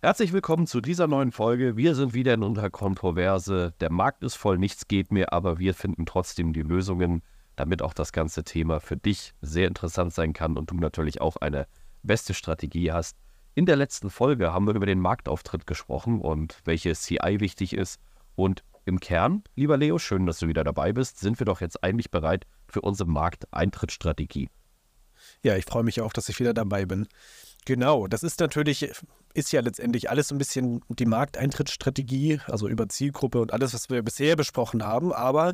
Herzlich willkommen zu dieser neuen Folge. Wir sind wieder in unserer Kontroverse. Der Markt ist voll, nichts geht mehr, aber wir finden trotzdem die Lösungen, damit auch das ganze Thema für dich sehr interessant sein kann und du natürlich auch eine beste Strategie hast. In der letzten Folge haben wir über den Marktauftritt gesprochen und welche CI wichtig ist. Und im Kern, lieber Leo, schön, dass du wieder dabei bist, sind wir doch jetzt eigentlich bereit für unsere Markteintrittsstrategie. Ja, ich freue mich auch, dass ich wieder dabei bin. Genau, das ist natürlich, ist ja letztendlich alles so ein bisschen die Markteintrittsstrategie, also über Zielgruppe und alles, was wir bisher besprochen haben. Aber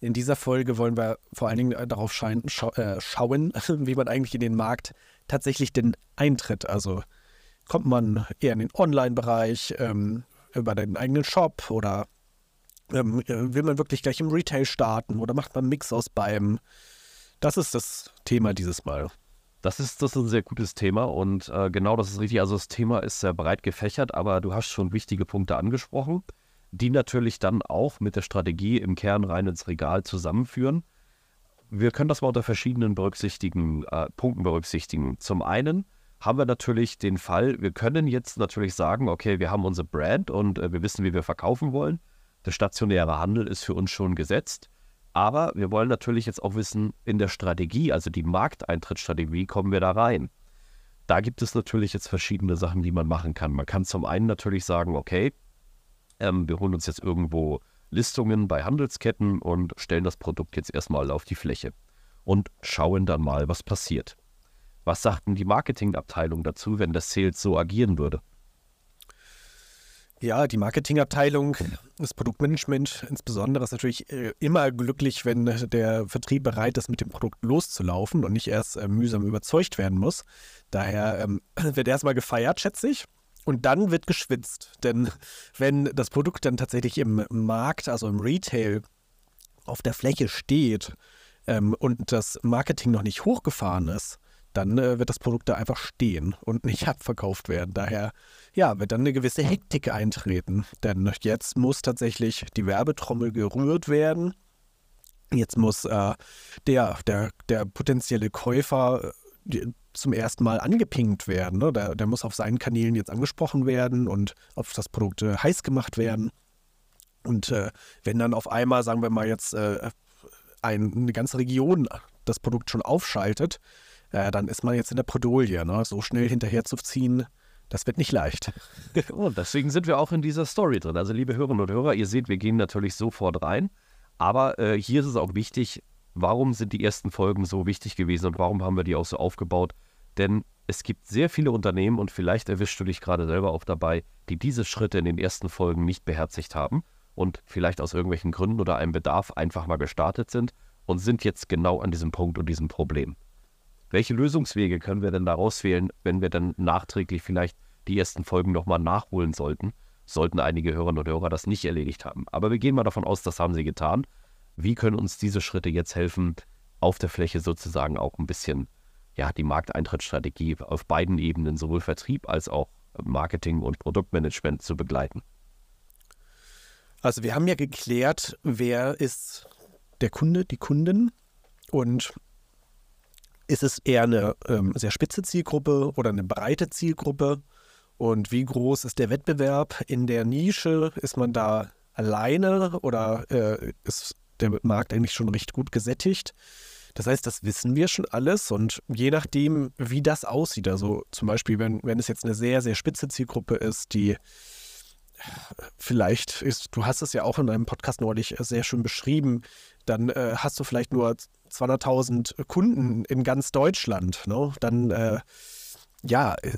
in dieser Folge wollen wir vor allen Dingen darauf schein, schau, äh, schauen, wie man eigentlich in den Markt tatsächlich den eintritt. Also kommt man eher in den Online-Bereich, ähm, über den eigenen Shop oder ähm, will man wirklich gleich im Retail starten oder macht man einen Mix aus beidem? Das ist das Thema dieses Mal. Das ist, das ist ein sehr gutes Thema und äh, genau das ist richtig. Also das Thema ist sehr breit gefächert, aber du hast schon wichtige Punkte angesprochen, die natürlich dann auch mit der Strategie im Kern rein ins Regal zusammenführen. Wir können das mal unter verschiedenen berücksichtigen, äh, Punkten berücksichtigen. Zum einen haben wir natürlich den Fall, wir können jetzt natürlich sagen, okay, wir haben unsere Brand und äh, wir wissen, wie wir verkaufen wollen. Der stationäre Handel ist für uns schon gesetzt. Aber wir wollen natürlich jetzt auch wissen, in der Strategie, also die Markteintrittsstrategie, kommen wir da rein. Da gibt es natürlich jetzt verschiedene Sachen, die man machen kann. Man kann zum einen natürlich sagen, okay, ähm, wir holen uns jetzt irgendwo Listungen bei Handelsketten und stellen das Produkt jetzt erstmal auf die Fläche und schauen dann mal, was passiert. Was sagt denn die Marketingabteilung dazu, wenn das Sales so agieren würde? Ja, die Marketingabteilung, das Produktmanagement insbesondere ist natürlich äh, immer glücklich, wenn der Vertrieb bereit ist, mit dem Produkt loszulaufen und nicht erst äh, mühsam überzeugt werden muss. Daher ähm, wird erstmal gefeiert, schätze ich. Und dann wird geschwitzt. Denn wenn das Produkt dann tatsächlich im Markt, also im Retail, auf der Fläche steht ähm, und das Marketing noch nicht hochgefahren ist, dann äh, wird das Produkt da einfach stehen und nicht abverkauft werden. Daher ja, wird dann eine gewisse Hektik eintreten. Denn jetzt muss tatsächlich die Werbetrommel gerührt werden. Jetzt muss äh, der, der, der potenzielle Käufer äh, zum ersten Mal angepinkt werden. Ne? Der, der muss auf seinen Kanälen jetzt angesprochen werden und auf das Produkt äh, heiß gemacht werden. Und äh, wenn dann auf einmal, sagen wir mal jetzt, äh, ein, eine ganze Region das Produkt schon aufschaltet, äh, dann ist man jetzt in der Podolie. Ne? So schnell hinterherzuziehen, das wird nicht leicht. und deswegen sind wir auch in dieser Story drin. Also, liebe Hörerinnen und Hörer, ihr seht, wir gehen natürlich sofort rein. Aber äh, hier ist es auch wichtig, warum sind die ersten Folgen so wichtig gewesen und warum haben wir die auch so aufgebaut? Denn es gibt sehr viele Unternehmen und vielleicht erwischst du dich gerade selber auch dabei, die diese Schritte in den ersten Folgen nicht beherzigt haben und vielleicht aus irgendwelchen Gründen oder einem Bedarf einfach mal gestartet sind und sind jetzt genau an diesem Punkt und diesem Problem. Welche Lösungswege können wir denn daraus wählen, wenn wir dann nachträglich vielleicht die ersten Folgen nochmal nachholen sollten? Sollten einige Hörerinnen und Hörer das nicht erledigt haben. Aber wir gehen mal davon aus, das haben sie getan. Wie können uns diese Schritte jetzt helfen, auf der Fläche sozusagen auch ein bisschen ja, die Markteintrittsstrategie auf beiden Ebenen, sowohl Vertrieb als auch Marketing und Produktmanagement zu begleiten? Also wir haben ja geklärt, wer ist der Kunde, die Kunden und ist es eher eine ähm, sehr spitze Zielgruppe oder eine breite Zielgruppe? Und wie groß ist der Wettbewerb in der Nische? Ist man da alleine oder äh, ist der Markt eigentlich schon recht gut gesättigt? Das heißt, das wissen wir schon alles und je nachdem, wie das aussieht, also zum Beispiel, wenn, wenn es jetzt eine sehr, sehr spitze Zielgruppe ist, die vielleicht ist, du hast es ja auch in einem Podcast neulich sehr schön beschrieben, dann äh, hast du vielleicht nur 200.000 Kunden in ganz Deutschland. Ne? Dann, äh, ja, äh,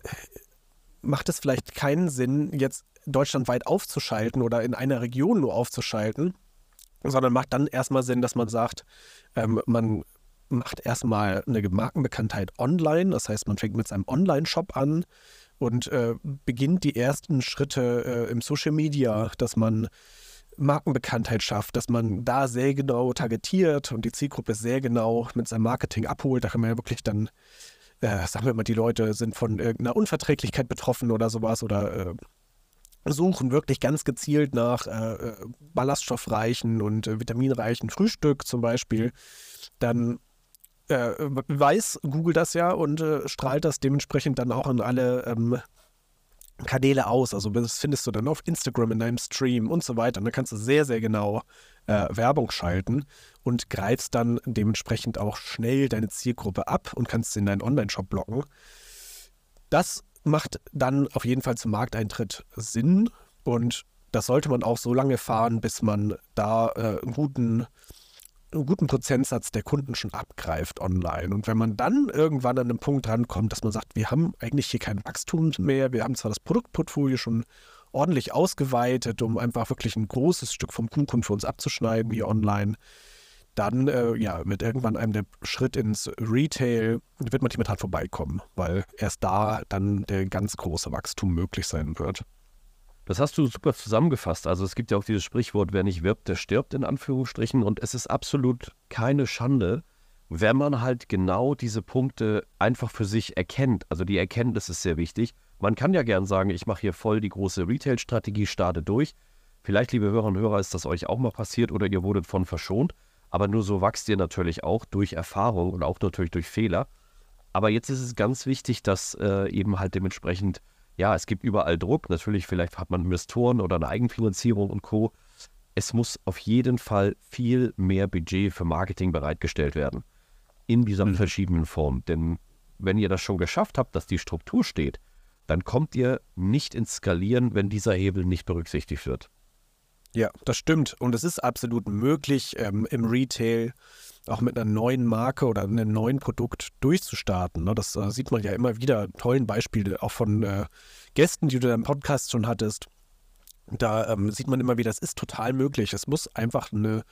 macht es vielleicht keinen Sinn, jetzt deutschlandweit aufzuschalten oder in einer Region nur aufzuschalten, sondern macht dann erstmal Sinn, dass man sagt, ähm, man macht erstmal eine Markenbekanntheit online. Das heißt, man fängt mit seinem Online-Shop an und äh, beginnt die ersten Schritte äh, im Social Media, dass man Markenbekanntheit schafft, dass man da sehr genau targetiert und die Zielgruppe sehr genau mit seinem Marketing abholt. Da kann man ja wirklich dann, äh, sagen wir mal, die Leute sind von irgendeiner Unverträglichkeit betroffen oder sowas oder äh, suchen wirklich ganz gezielt nach äh, äh ballaststoffreichen und vitaminreichen Frühstück zum Beispiel. Dann äh, weiß Google das ja und strahlt das dementsprechend dann auch an alle ähm, Kanäle aus. Also das findest du dann auf Instagram in deinem Stream und so weiter. Und dann kannst du sehr, sehr genau äh, Werbung schalten und greifst dann dementsprechend auch schnell deine Zielgruppe ab und kannst sie in deinen Online-Shop blocken. Das macht dann auf jeden Fall zum Markteintritt Sinn und das sollte man auch so lange fahren, bis man da äh, einen guten einen guten Prozentsatz der Kunden schon abgreift online. Und wenn man dann irgendwann an einen Punkt rankommt, dass man sagt, wir haben eigentlich hier kein Wachstum mehr, wir haben zwar das Produktportfolio schon ordentlich ausgeweitet, um einfach wirklich ein großes Stück vom Kuchen für uns abzuschneiden, wie online, dann äh, ja, wird irgendwann einem der Schritt ins Retail, wird man nicht mehr dran vorbeikommen, weil erst da dann der ganz große Wachstum möglich sein wird. Das hast du super zusammengefasst. Also es gibt ja auch dieses Sprichwort, wer nicht wirbt, der stirbt in Anführungsstrichen. Und es ist absolut keine Schande, wenn man halt genau diese Punkte einfach für sich erkennt. Also die Erkenntnis ist sehr wichtig. Man kann ja gern sagen, ich mache hier voll die große Retail-Strategie, starte durch. Vielleicht, liebe Hörer und Hörer, ist das euch auch mal passiert oder ihr wurdet von verschont. Aber nur so wächst ihr natürlich auch durch Erfahrung und auch natürlich durch Fehler. Aber jetzt ist es ganz wichtig, dass äh, eben halt dementsprechend ja, es gibt überall Druck. Natürlich, vielleicht hat man Investoren oder eine Eigenfinanzierung und Co. Es muss auf jeden Fall viel mehr Budget für Marketing bereitgestellt werden. In dieser mhm. verschiedenen Form. Denn wenn ihr das schon geschafft habt, dass die Struktur steht, dann kommt ihr nicht ins Skalieren, wenn dieser Hebel nicht berücksichtigt wird. Ja, das stimmt. Und es ist absolut möglich, ähm, im Retail auch mit einer neuen Marke oder einem neuen Produkt durchzustarten. Ne? Das äh, sieht man ja immer wieder, tollen Beispiele, auch von äh, Gästen, die du deinem Podcast schon hattest. Da ähm, sieht man immer wieder, das ist total möglich. Es muss einfach eine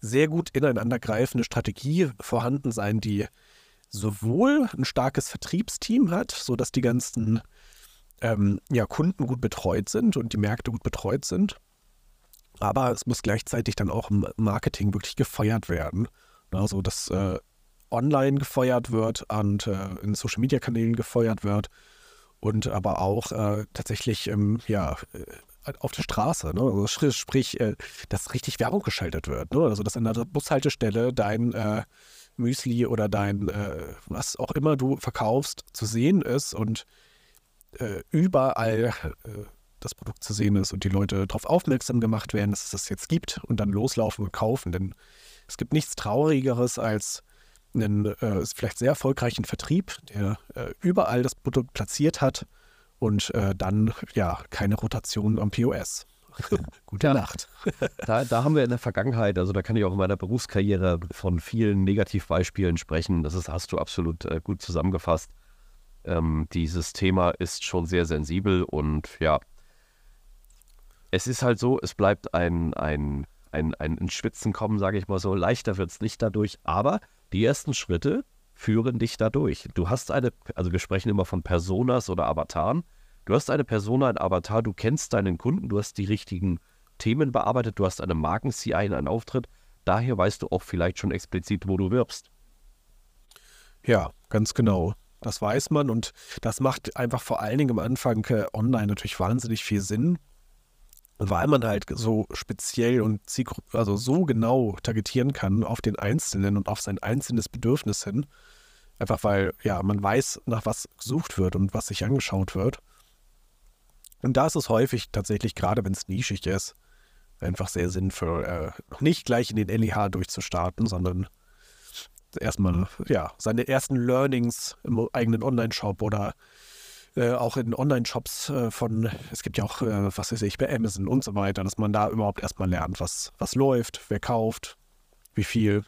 sehr gut ineinandergreifende Strategie vorhanden sein, die sowohl ein starkes Vertriebsteam hat, sodass die ganzen ähm, ja, Kunden gut betreut sind und die Märkte gut betreut sind. Aber es muss gleichzeitig dann auch im Marketing wirklich gefeuert werden. Also, dass äh, online gefeuert wird und äh, in Social Media Kanälen gefeuert wird und aber auch äh, tatsächlich ähm, ja, äh, auf der Straße. Ne? Also sprich, äh, dass richtig Werbung geschaltet wird. Ne? Also, dass an der Bushaltestelle dein äh, Müsli oder dein, was auch immer du verkaufst, zu sehen ist und überall das Produkt zu sehen ist und die Leute darauf aufmerksam gemacht werden, dass es das jetzt gibt und dann loslaufen und kaufen. Denn es gibt nichts Traurigeres als einen äh, vielleicht sehr erfolgreichen Vertrieb, der äh, überall das Produkt platziert hat und äh, dann ja keine Rotation am POS. Gute ja, Nacht. da, da, haben wir in der Vergangenheit, also da kann ich auch in meiner Berufskarriere von vielen Negativbeispielen sprechen. Das ist, hast du absolut äh, gut zusammengefasst. Ähm, dieses Thema ist schon sehr sensibel und ja, es ist halt so, es bleibt ein, ein ein, ein ins Schwitzen kommen, sage ich mal so. Leichter wird es nicht dadurch, aber die ersten Schritte führen dich dadurch. Du hast eine, also wir sprechen immer von Personas oder Avataren. Du hast eine Persona, ein Avatar, du kennst deinen Kunden, du hast die richtigen Themen bearbeitet, du hast eine Marken-CI in einen Auftritt. Daher weißt du auch vielleicht schon explizit, wo du wirbst. Ja, ganz genau. Das weiß man und das macht einfach vor allen Dingen am Anfang äh, online natürlich wahnsinnig viel Sinn, weil man halt so speziell und also so genau targetieren kann auf den Einzelnen und auf sein einzelnes Bedürfnis hin. Einfach weil, ja, man weiß, nach was gesucht wird und was sich angeschaut wird. Und da ist es häufig tatsächlich, gerade wenn es nischig ist, einfach sehr sinnvoll, äh, nicht gleich in den LEH durchzustarten, sondern erstmal, ja, seine ersten Learnings im eigenen Online-Shop oder äh, auch in Online-Shops äh, von, es gibt ja auch, äh, was weiß ich, bei Amazon und so weiter, dass man da überhaupt erstmal lernt, was, was läuft, wer kauft, wie viel,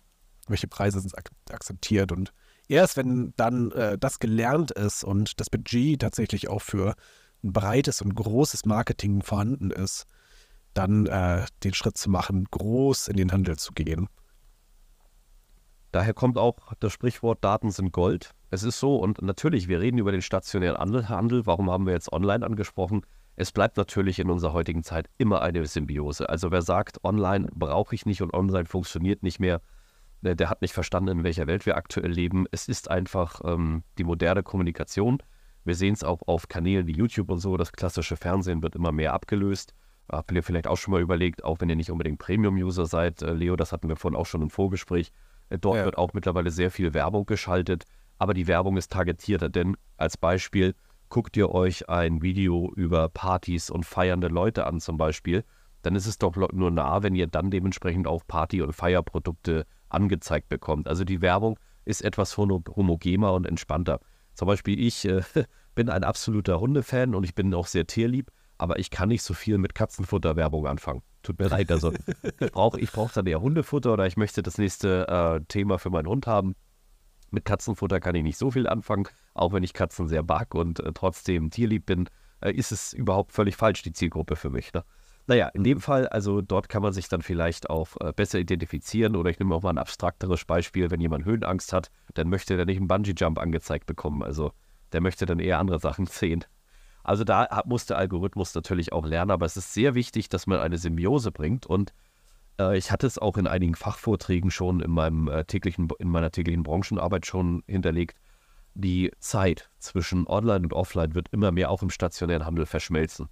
welche Preise sind ak akzeptiert und erst wenn dann das gelernt ist und das Budget tatsächlich auch für ein breites und großes Marketing vorhanden ist, dann den Schritt zu machen, groß in den Handel zu gehen. Daher kommt auch das Sprichwort Daten sind Gold. Es ist so, und natürlich, wir reden über den stationären Handel. Warum haben wir jetzt online angesprochen? Es bleibt natürlich in unserer heutigen Zeit immer eine Symbiose. Also wer sagt, online brauche ich nicht und online funktioniert nicht mehr, der, hat nicht verstanden, in welcher Welt wir aktuell leben. Es ist einfach ähm, die moderne Kommunikation. Wir sehen es auch auf Kanälen wie YouTube und so. Das klassische Fernsehen wird immer mehr abgelöst. Habt ihr vielleicht auch schon mal überlegt, auch wenn ihr nicht unbedingt Premium-User seid, äh, Leo, das hatten wir vorhin auch schon im Vorgespräch, dort ja. wird auch mittlerweile sehr viel Werbung geschaltet, aber die Werbung ist targetierter, denn als Beispiel guckt ihr euch ein Video über Partys und feiernde Leute an zum Beispiel, dann ist es doch nur nah, wenn ihr dann dementsprechend auch Party- und Feierprodukte angezeigt bekommt. Also die Werbung ist etwas homogener und entspannter. Zum Beispiel ich äh, bin ein absoluter Hundefan und ich bin auch sehr tierlieb, aber ich kann nicht so viel mit Katzenfutterwerbung anfangen. Tut mir leid, also ich brauche ich brauch dann eher Hundefutter oder ich möchte das nächste äh, Thema für meinen Hund haben. Mit Katzenfutter kann ich nicht so viel anfangen, auch wenn ich Katzen sehr mag und äh, trotzdem tierlieb bin, äh, ist es überhaupt völlig falsch, die Zielgruppe für mich. Ne? Naja, in dem Fall, also dort kann man sich dann vielleicht auch äh, besser identifizieren oder ich nehme auch mal ein abstrakteres Beispiel, wenn jemand Höhenangst hat, dann möchte der nicht einen Bungee-Jump angezeigt bekommen. Also der möchte dann eher andere Sachen sehen. Also da muss der Algorithmus natürlich auch lernen, aber es ist sehr wichtig, dass man eine Symbiose bringt und äh, ich hatte es auch in einigen Fachvorträgen schon in, meinem, äh, täglichen, in meiner täglichen Branchenarbeit schon hinterlegt. Die Zeit zwischen Online und Offline wird immer mehr auch im stationären Handel verschmelzen.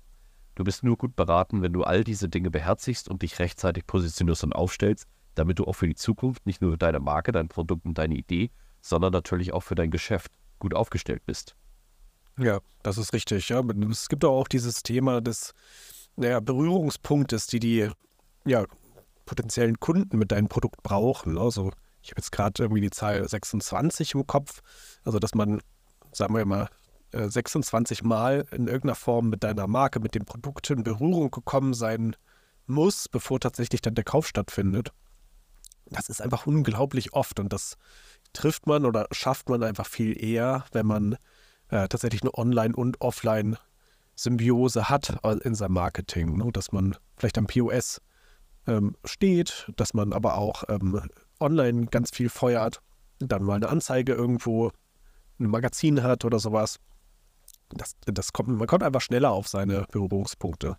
Du bist nur gut beraten, wenn du all diese Dinge beherzigst und dich rechtzeitig positionierst und aufstellst, damit du auch für die Zukunft nicht nur für deine Marke, dein Produkt und deine Idee, sondern natürlich auch für dein Geschäft gut aufgestellt bist. Ja, das ist richtig. Ja. Es gibt auch dieses Thema des naja, Berührungspunktes, die die ja, potenziellen Kunden mit deinem Produkt brauchen. Also ich habe jetzt gerade irgendwie die Zahl 26 im Kopf. Also dass man, sagen wir mal, 26 äh, Mal in irgendeiner Form mit deiner Marke, mit dem Produkt in Berührung gekommen sein muss, bevor tatsächlich dann der Kauf stattfindet. Das ist einfach unglaublich oft und das trifft man oder schafft man einfach viel eher, wenn man äh, tatsächlich eine Online- und Offline-Symbiose hat in seinem Marketing. Ne? Dass man vielleicht am POS ähm, steht, dass man aber auch ähm, online ganz viel feuert, dann mal eine Anzeige irgendwo, ein Magazin hat oder sowas. Das, das kommt, man kommt einfach schneller auf seine Berührungspunkte.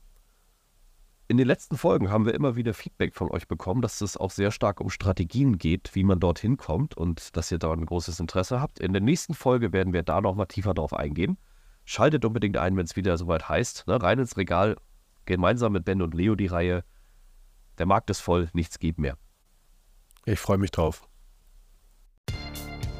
In den letzten Folgen haben wir immer wieder Feedback von euch bekommen, dass es auch sehr stark um Strategien geht, wie man dorthin kommt und dass ihr da ein großes Interesse habt. In der nächsten Folge werden wir da nochmal tiefer drauf eingehen. Schaltet unbedingt ein, wenn es wieder soweit heißt. Ne? Rein ins Regal, gemeinsam mit Ben und Leo die Reihe. Der Markt ist voll, nichts geht mehr. Ich freue mich drauf.